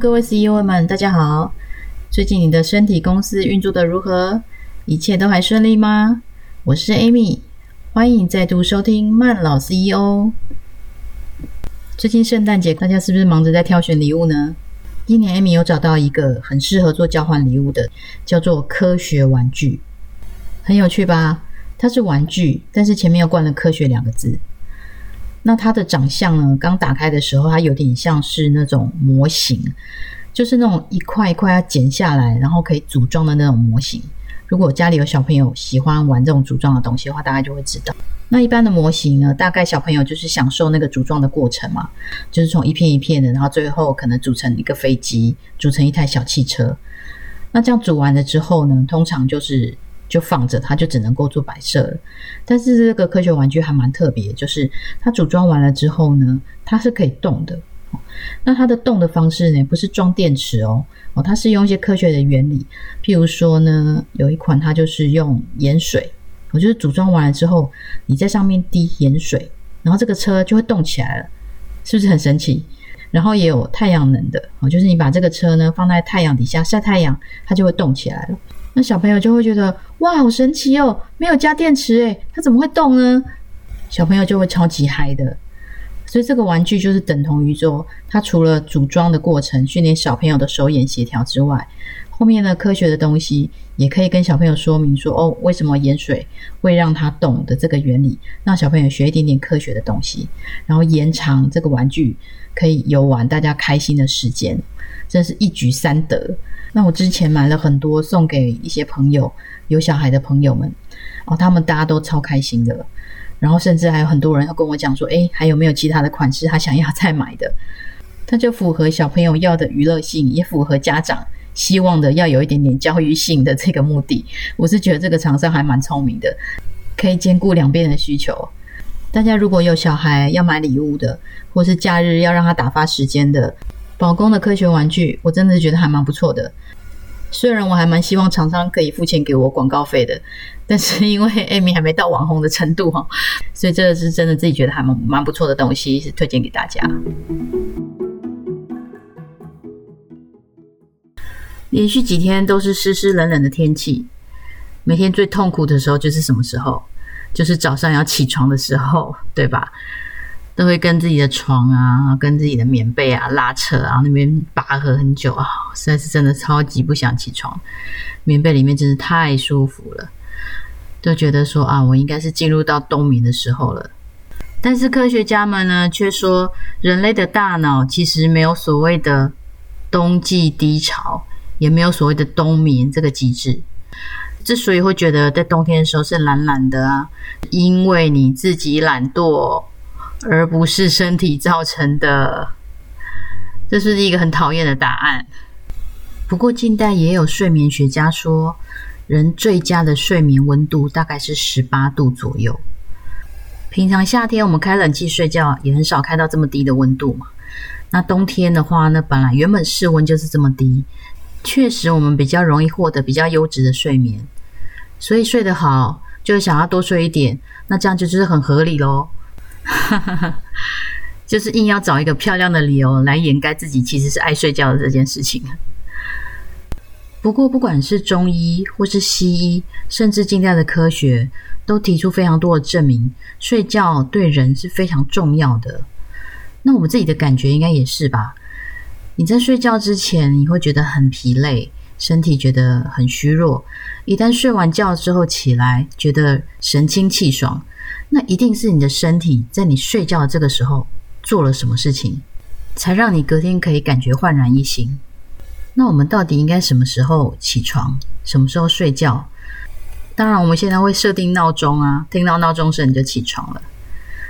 各位 CEO 们，大家好！最近你的身体公司运作的如何？一切都还顺利吗？我是 Amy，欢迎再度收听慢老 CEO。最近圣诞节，大家是不是忙着在挑选礼物呢？今年 Amy 有找到一个很适合做交换礼物的，叫做科学玩具，很有趣吧？它是玩具，但是前面又冠了“科学”两个字。那它的长相呢？刚打开的时候，它有点像是那种模型，就是那种一块一块要剪下来，然后可以组装的那种模型。如果家里有小朋友喜欢玩这种组装的东西的话，大概就会知道。那一般的模型呢，大概小朋友就是享受那个组装的过程嘛，就是从一片一片的，然后最后可能组成一个飞机，组成一台小汽车。那这样组完了之后呢，通常就是。就放着，它就只能够做摆设了。但是这个科学玩具还蛮特别，就是它组装完了之后呢，它是可以动的。那它的动的方式呢，不是装电池哦，哦，它是用一些科学的原理。譬如说呢，有一款它就是用盐水，我就是组装完了之后，你在上面滴盐水，然后这个车就会动起来了，是不是很神奇？然后也有太阳能的，哦，就是你把这个车呢放在太阳底下晒太阳，它就会动起来了。那小朋友就会觉得哇，好神奇哦！没有加电池诶，它怎么会动呢？小朋友就会超级嗨的。所以这个玩具就是等同于说，它除了组装的过程训练小朋友的手眼协调之外，后面的科学的东西也可以跟小朋友说明说哦，为什么盐水会让它动的这个原理，让小朋友学一点点科学的东西，然后延长这个玩具可以游玩大家开心的时间，真是一举三得。那我之前买了很多送给一些朋友有小孩的朋友们，哦，他们大家都超开心的，然后甚至还有很多人要跟我讲说，哎，还有没有其他的款式他想要再买的？它就符合小朋友要的娱乐性，也符合家长希望的要有一点点教育性的这个目的。我是觉得这个厂商还蛮聪明的，可以兼顾两边的需求。大家如果有小孩要买礼物的，或是假日要让他打发时间的。宝工的科学玩具，我真的觉得还蛮不错的。虽然我还蛮希望厂商可以付钱给我广告费的，但是因为 Amy 还没到网红的程度哈，所以这个是真的自己觉得还蛮蛮不错的东西，是推荐给大家。连续几天都是湿湿冷冷的天气，每天最痛苦的时候就是什么时候？就是早上要起床的时候，对吧？都会跟自己的床啊，跟自己的棉被啊拉扯啊，那边拔河很久啊，实在是真的超级不想起床。棉被里面真是太舒服了，都觉得说啊，我应该是进入到冬眠的时候了。但是科学家们呢，却说人类的大脑其实没有所谓的冬季低潮，也没有所谓的冬眠这个机制。之所以会觉得在冬天的时候是懒懒的啊，因为你自己懒惰。而不是身体造成的，这是一个很讨厌的答案。不过近代也有睡眠学家说，人最佳的睡眠温度大概是十八度左右。平常夏天我们开冷气睡觉，也很少开到这么低的温度嘛。那冬天的话呢，本来原本室温就是这么低，确实我们比较容易获得比较优质的睡眠。所以睡得好，就想要多睡一点，那这样就就是很合理喽。哈哈哈，就是硬要找一个漂亮的理由来掩盖自己其实是爱睡觉的这件事情。不过，不管是中医或是西医，甚至近代的科学，都提出非常多的证明，睡觉对人是非常重要的。那我们自己的感觉应该也是吧？你在睡觉之前，你会觉得很疲累，身体觉得很虚弱；一旦睡完觉之后起来，觉得神清气爽。那一定是你的身体在你睡觉的这个时候做了什么事情，才让你隔天可以感觉焕然一新。那我们到底应该什么时候起床，什么时候睡觉？当然，我们现在会设定闹钟啊，听到闹钟声你就起床了。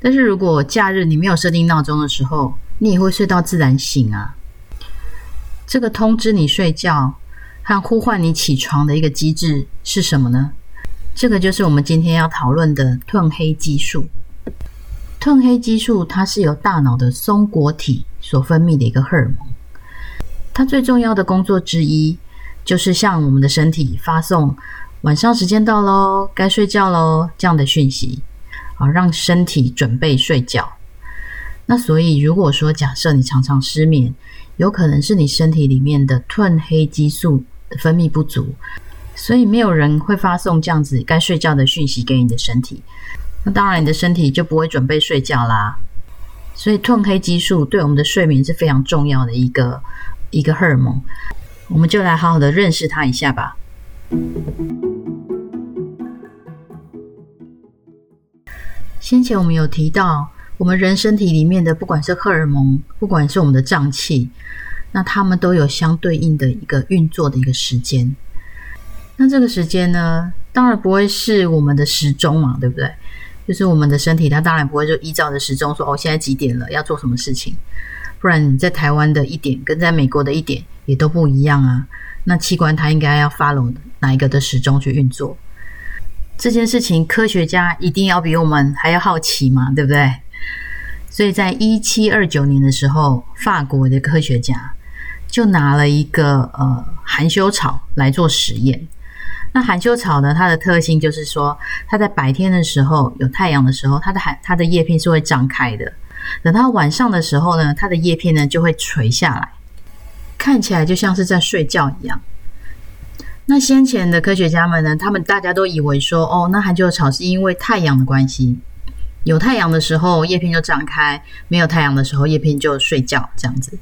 但是如果假日你没有设定闹钟的时候，你也会睡到自然醒啊。这个通知你睡觉和呼唤你起床的一个机制是什么呢？这个就是我们今天要讨论的褪黑激素。褪黑激素它是由大脑的松果体所分泌的一个荷尔蒙。它最重要的工作之一，就是向我们的身体发送晚上时间到喽，该睡觉喽这样的讯息，啊，让身体准备睡觉。那所以如果说假设你常常失眠，有可能是你身体里面的褪黑激素分泌不足，所以没有人会发送这样子该睡觉的讯息给你的身体，那当然你的身体就不会准备睡觉啦。所以褪黑激素对我们的睡眠是非常重要的一个一个荷尔蒙，我们就来好好的认识它一下吧。先前我们有提到，我们人身体里面的不管是荷尔蒙，不管是我们的脏器，那它们都有相对应的一个运作的一个时间。那这个时间呢，当然不会是我们的时钟嘛，对不对？就是我们的身体，它当然不会就依照着时钟说哦，现在几点了，要做什么事情。不然你在台湾的一点跟在美国的一点也都不一样啊。那器官它应该要 follow 哪一个的时钟去运作？这件事情，科学家一定要比我们还要好奇嘛，对不对？所以在一七二九年的时候，法国的科学家就拿了一个呃含羞草来做实验。那含羞草呢，它的特性就是说，它在白天的时候有太阳的时候，它的含它的叶片是会张开的；等到晚上的时候呢，它的叶片呢就会垂下来，看起来就像是在睡觉一样。那先前的科学家们呢？他们大家都以为说，哦，那含羞草是因为太阳的关系，有太阳的时候叶片就张开，没有太阳的时候叶片就睡觉这样子。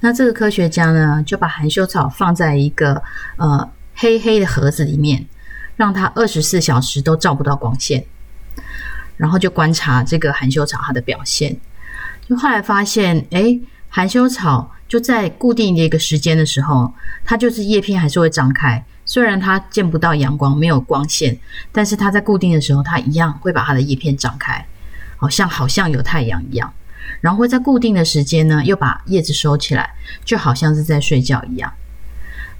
那这个科学家呢，就把含羞草放在一个呃黑黑的盒子里面，让它二十四小时都照不到光线，然后就观察这个含羞草它的表现。就后来发现，哎，含羞草就在固定的一个时间的时候，它就是叶片还是会张开。虽然它见不到阳光，没有光线，但是它在固定的时候，它一样会把它的叶片张开，好像好像有太阳一样。然后会在固定的时间呢，又把叶子收起来，就好像是在睡觉一样。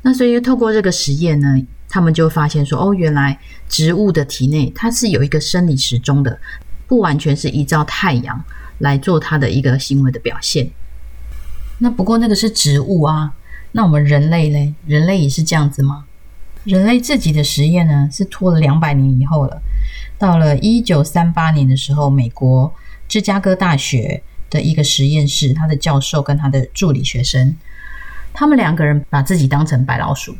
那所以透过这个实验呢，他们就发现说，哦，原来植物的体内它是有一个生理时钟的，不完全是依照太阳来做它的一个行为的表现。那不过那个是植物啊，那我们人类嘞，人类也是这样子吗？人类自己的实验呢，是拖了两百年以后了。到了一九三八年的时候，美国芝加哥大学的一个实验室，他的教授跟他的助理学生，他们两个人把自己当成白老鼠，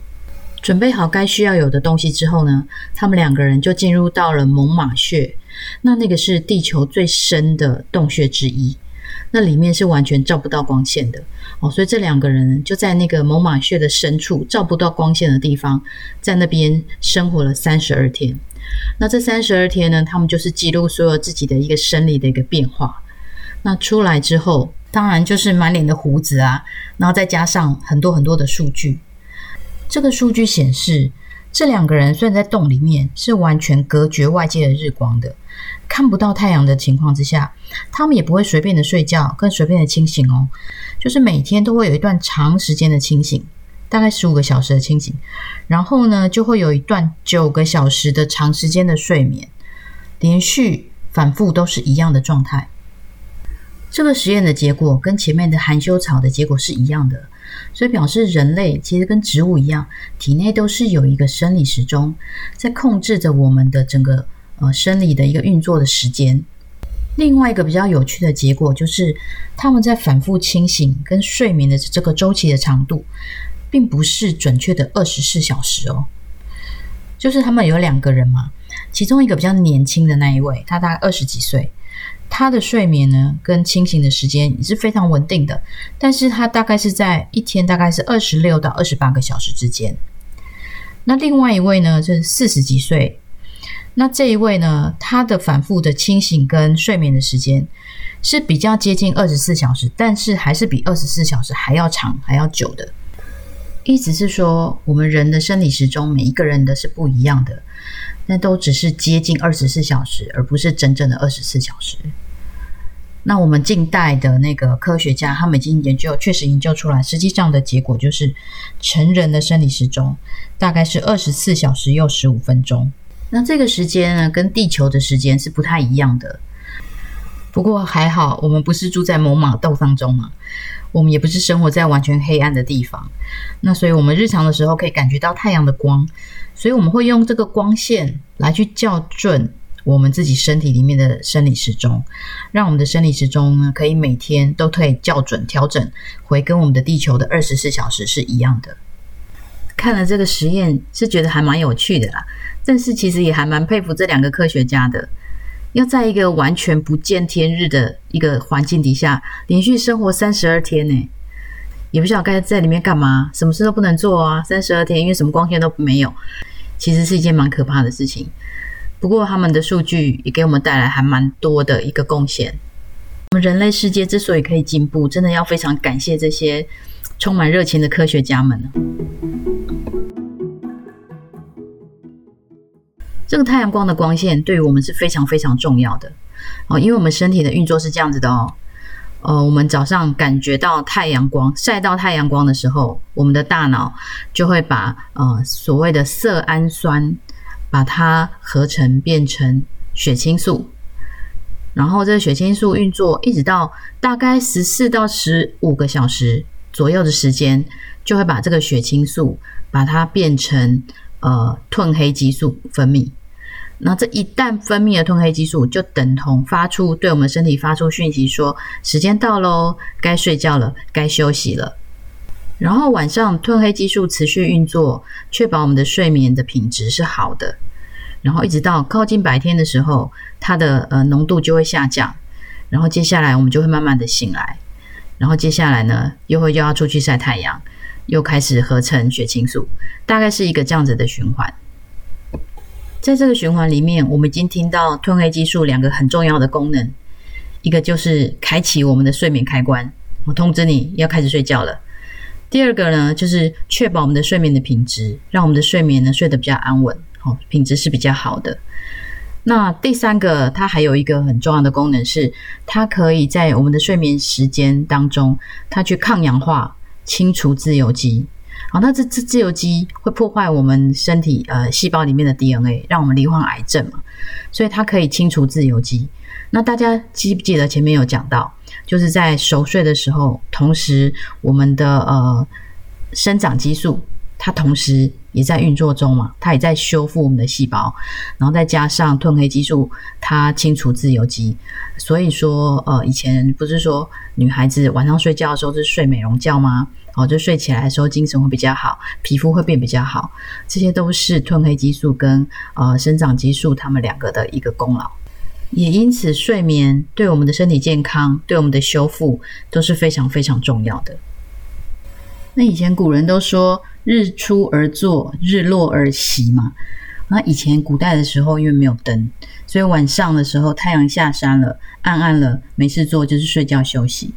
准备好该需要有的东西之后呢，他们两个人就进入到了猛犸穴。那那个是地球最深的洞穴之一。那里面是完全照不到光线的哦，所以这两个人就在那个猛犸穴的深处，照不到光线的地方，在那边生活了三十二天。那这三十二天呢，他们就是记录所有自己的一个生理的一个变化。那出来之后，当然就是满脸的胡子啊，然后再加上很多很多的数据。这个数据显示，这两个人虽然在洞里面是完全隔绝外界的日光的。看不到太阳的情况之下，他们也不会随便的睡觉，更随便的清醒哦。就是每天都会有一段长时间的清醒，大概十五个小时的清醒，然后呢，就会有一段九个小时的长时间的睡眠，连续反复都是一样的状态。这个实验的结果跟前面的含羞草的结果是一样的，所以表示人类其实跟植物一样，体内都是有一个生理时钟在控制着我们的整个。呃，生理的一个运作的时间。另外一个比较有趣的结果就是，他们在反复清醒跟睡眠的这个周期的长度，并不是准确的二十四小时哦。就是他们有两个人嘛，其中一个比较年轻的那一位，他大概二十几岁，他的睡眠呢跟清醒的时间也是非常稳定的，但是他大概是在一天大概是二十六到二十八个小时之间。那另外一位呢，就是四十几岁。那这一位呢，他的反复的清醒跟睡眠的时间是比较接近二十四小时，但是还是比二十四小时还要长、还要久的。意思是说，我们人的生理时钟每一个人的是不一样的，那都只是接近二十四小时，而不是真正的二十四小时。那我们近代的那个科学家，他们已经研究，确实研究出来，实际上的结果就是，成人的生理时钟大概是二十四小时又十五分钟。那这个时间呢，跟地球的时间是不太一样的。不过还好，我们不是住在猛犸斗当中嘛，我们也不是生活在完全黑暗的地方。那所以，我们日常的时候可以感觉到太阳的光，所以我们会用这个光线来去校准我们自己身体里面的生理时钟，让我们的生理时钟呢可以每天都可以校准调整回跟我们的地球的二十四小时是一样的。看了这个实验是觉得还蛮有趣的啦，但是其实也还蛮佩服这两个科学家的，要在一个完全不见天日的一个环境底下连续生活三十二天呢，也不知道该在里面干嘛，什么事都不能做啊，三十二天因为什么光线都没有，其实是一件蛮可怕的事情。不过他们的数据也给我们带来还蛮多的一个贡献。我们人类世界之所以可以进步，真的要非常感谢这些充满热情的科学家们这个太阳光的光线对于我们是非常非常重要的哦，因为我们身体的运作是这样子的哦。呃，我们早上感觉到太阳光晒到太阳光的时候，我们的大脑就会把呃所谓的色氨酸把它合成变成血清素，然后这个血清素运作一直到大概十四到十五个小时左右的时间，就会把这个血清素把它变成。呃，褪黑激素分泌，那这一旦分泌了褪黑激素，就等同发出对我们身体发出讯息，说时间到喽，该睡觉了，该休息了。然后晚上褪黑激素持续运作，确保我们的睡眠的品质是好的。然后一直到靠近白天的时候，它的呃浓度就会下降。然后接下来我们就会慢慢的醒来。然后接下来呢，又会又要出去晒太阳。又开始合成血清素，大概是一个这样子的循环。在这个循环里面，我们已经听到褪黑激素两个很重要的功能，一个就是开启我们的睡眠开关，我通知你要开始睡觉了。第二个呢，就是确保我们的睡眠的品质，让我们的睡眠呢睡得比较安稳，好，品质是比较好的。那第三个，它还有一个很重要的功能是，它可以在我们的睡眠时间当中，它去抗氧化。清除自由基，好，那这这自由基会破坏我们身体呃细胞里面的 DNA，让我们罹患癌症嘛，所以它可以清除自由基。那大家记不记得前面有讲到，就是在熟睡的时候，同时我们的呃生长激素。它同时也在运作中嘛，它也在修复我们的细胞，然后再加上褪黑激素，它清除自由基。所以说，呃，以前不是说女孩子晚上睡觉的时候是睡美容觉吗？哦，就睡起来的时候精神会比较好，皮肤会变比较好，这些都是褪黑激素跟呃生长激素它们两个的一个功劳。也因此，睡眠对我们的身体健康、对我们的修复都是非常非常重要的。那以前古人都说。日出而作，日落而息嘛。那以前古代的时候，因为没有灯，所以晚上的时候太阳下山了，暗暗了，没事做就是睡觉休息。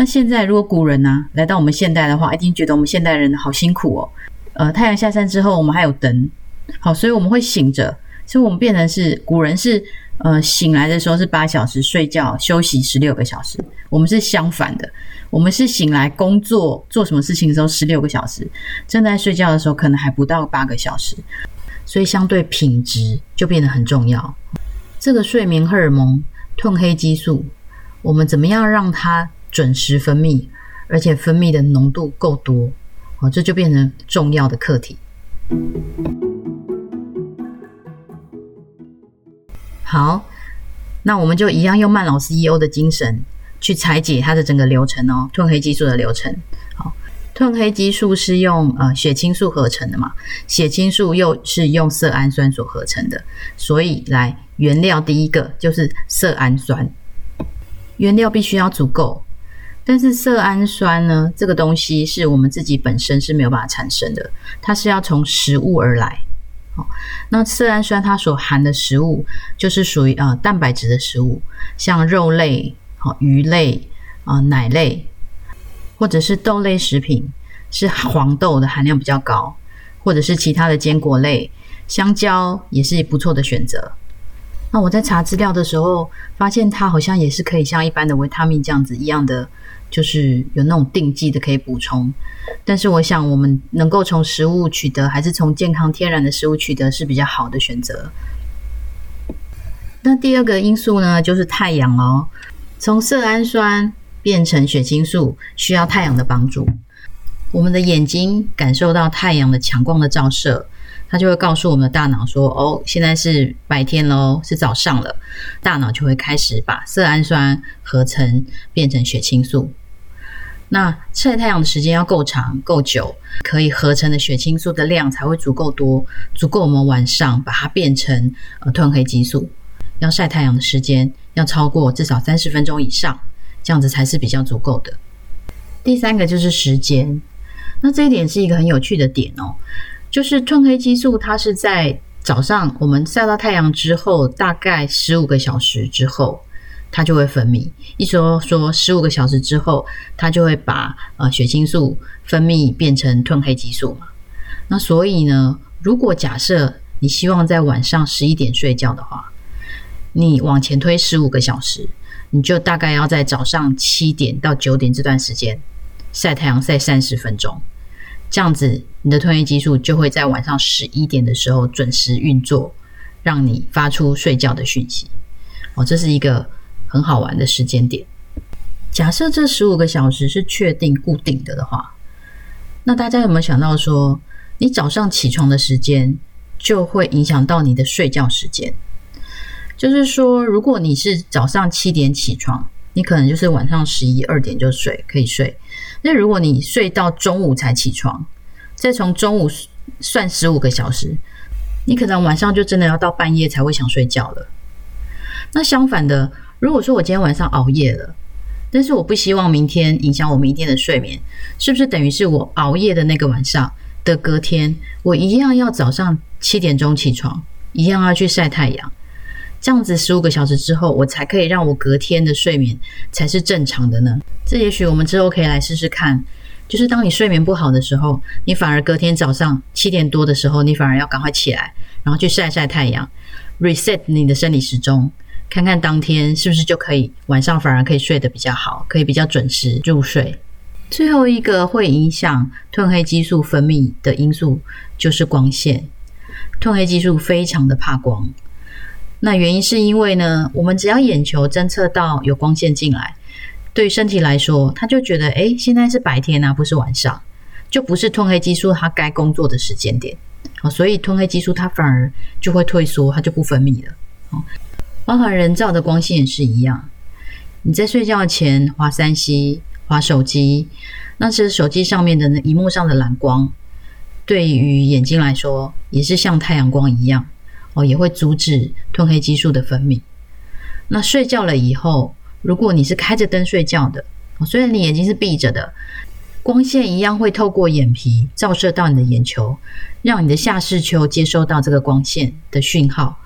那现在如果古人呢来到我们现代的话，一定觉得我们现代人好辛苦哦。呃，太阳下山之后，我们还有灯，好，所以我们会醒着，所以我们变成是古人是呃醒来的时候是八小时，睡觉休息十六个小时，我们是相反的。我们是醒来工作做什么事情的时候十六个小时，正在睡觉的时候可能还不到八个小时，所以相对品质就变得很重要。这个睡眠荷尔蒙褪黑激素，我们怎么样让它准时分泌，而且分泌的浓度够多，哦，这就变成重要的课题。好，那我们就一样用曼老 CEO 的精神。去拆解它的整个流程哦，褪黑激素的流程。好，褪黑激素是用呃血清素合成的嘛，血清素又是用色氨酸所合成的，所以来原料第一个就是色氨酸，原料必须要足够。但是色氨酸呢，这个东西是我们自己本身是没有办法产生的，它是要从食物而来。好，那色氨酸它所含的食物就是属于呃蛋白质的食物，像肉类。好，鱼类啊，奶类，或者是豆类食品，是黄豆的含量比较高，或者是其他的坚果类，香蕉也是不错的选择。那我在查资料的时候，发现它好像也是可以像一般的维他命这样子一样的，就是有那种定剂的可以补充。但是我想，我们能够从食物取得，还是从健康天然的食物取得是比较好的选择。那第二个因素呢，就是太阳哦。从色氨酸变成血清素需要太阳的帮助。我们的眼睛感受到太阳的强光的照射，它就会告诉我们的大脑说：“哦，现在是白天喽，是早上了。”大脑就会开始把色氨酸合成变成血清素。那晒太阳的时间要够长、够久，可以合成的血清素的量才会足够多，足够我们晚上把它变成呃褪黑激素。要晒太阳的时间要超过至少三十分钟以上，这样子才是比较足够的。第三个就是时间，那这一点是一个很有趣的点哦。就是褪黑激素，它是在早上我们晒到太阳之后，大概十五个小时之后，它就会分泌。一说说十五个小时之后，它就会把呃血清素分泌变成褪黑激素嘛。那所以呢，如果假设你希望在晚上十一点睡觉的话，你往前推十五个小时，你就大概要在早上七点到九点这段时间晒太阳晒三十分钟。这样子，你的褪黑激素就会在晚上十一点的时候准时运作，让你发出睡觉的讯息。哦，这是一个很好玩的时间点。假设这十五个小时是确定固定的的话，那大家有没有想到说，你早上起床的时间就会影响到你的睡觉时间？就是说，如果你是早上七点起床，你可能就是晚上十一二点就睡，可以睡。那如果你睡到中午才起床，再从中午算十五个小时，你可能晚上就真的要到半夜才会想睡觉了。那相反的，如果说我今天晚上熬夜了，但是我不希望明天影响我明天的睡眠，是不是等于是我熬夜的那个晚上的隔天，我一样要早上七点钟起床，一样要去晒太阳？这样子十五个小时之后，我才可以让我隔天的睡眠才是正常的呢。这也许我们之后可以来试试看。就是当你睡眠不好的时候，你反而隔天早上七点多的时候，你反而要赶快起来，然后去晒晒太阳，reset 你的生理时钟，看看当天是不是就可以晚上反而可以睡得比较好，可以比较准时入睡。最后一个会影响褪黑激素分泌的因素就是光线，褪黑激素非常的怕光。那原因是因为呢，我们只要眼球侦测到有光线进来，对身体来说，他就觉得，哎，现在是白天啊，不是晚上，就不是褪黑激素它该工作的时间点，哦，所以褪黑激素它反而就会退缩，它就不分泌了，哦，包含人造的光线也是一样，你在睡觉前划三 C、划手机，那是手机上面的那荧幕上的蓝光，对于眼睛来说，也是像太阳光一样。哦，也会阻止褪黑激素的分泌。那睡觉了以后，如果你是开着灯睡觉的，虽然你眼睛是闭着的，光线一样会透过眼皮照射到你的眼球，让你的下视丘接收到这个光线的讯号，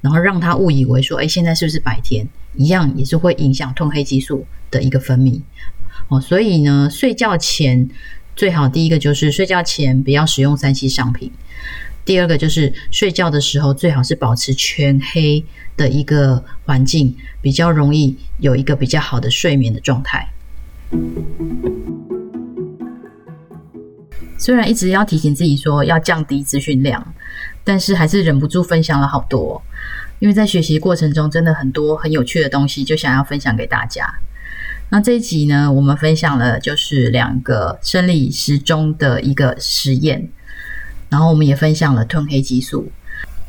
然后让他误以为说，哎，现在是不是白天？一样也是会影响褪黑激素的一个分泌。哦，所以呢，睡觉前最好第一个就是睡觉前不要使用三 C 商品。第二个就是睡觉的时候，最好是保持全黑的一个环境，比较容易有一个比较好的睡眠的状态。虽然一直要提醒自己说要降低资讯量，但是还是忍不住分享了好多。因为在学习过程中，真的很多很有趣的东西，就想要分享给大家。那这一集呢，我们分享了就是两个生理时钟的一个实验。然后我们也分享了褪黑激素，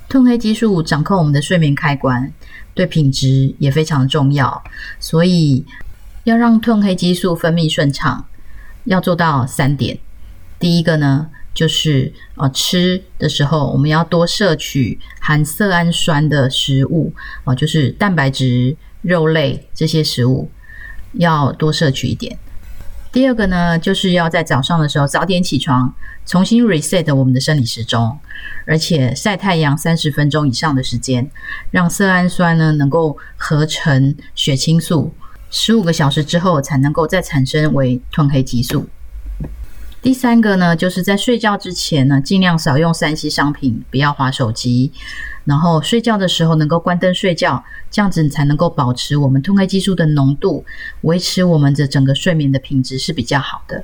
褪黑激素掌控我们的睡眠开关，对品质也非常重要。所以要让褪黑激素分泌顺畅，要做到三点。第一个呢，就是呃吃的时候我们要多摄取含色氨酸的食物啊，就是蛋白质、肉类这些食物要多摄取一点。第二个呢，就是要在早上的时候早点起床，重新 reset 我们的生理时钟，而且晒太阳三十分钟以上的时间，让色氨酸呢能够合成血清素，十五个小时之后才能够再产生为褪黑激素。第三个呢，就是在睡觉之前呢，尽量少用三 C 商品，不要划手机。然后睡觉的时候能够关灯睡觉，这样子你才能够保持我们褪黑激素的浓度，维持我们的整个睡眠的品质是比较好的。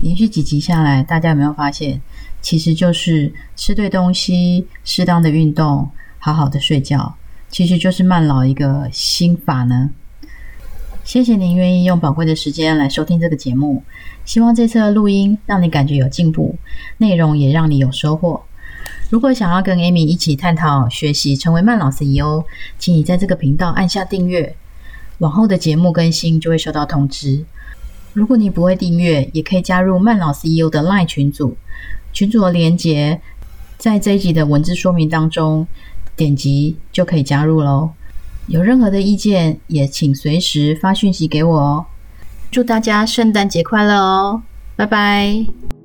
连续几集下来，大家有没有发现，其实就是吃对东西、适当的运动、好好的睡觉，其实就是慢老一个心法呢？谢谢您愿意用宝贵的时间来收听这个节目，希望这次的录音让你感觉有进步，内容也让你有收获。如果想要跟 Amy 一起探讨学习成为慢老 CEO，请你在这个频道按下订阅，往后的节目更新就会收到通知。如果你不会订阅，也可以加入慢老 CEO 的 LINE 群组，群组的连接在这一集的文字说明当中，点击就可以加入喽。有任何的意见，也请随时发讯息给我哦。祝大家圣诞节快乐哦！拜拜。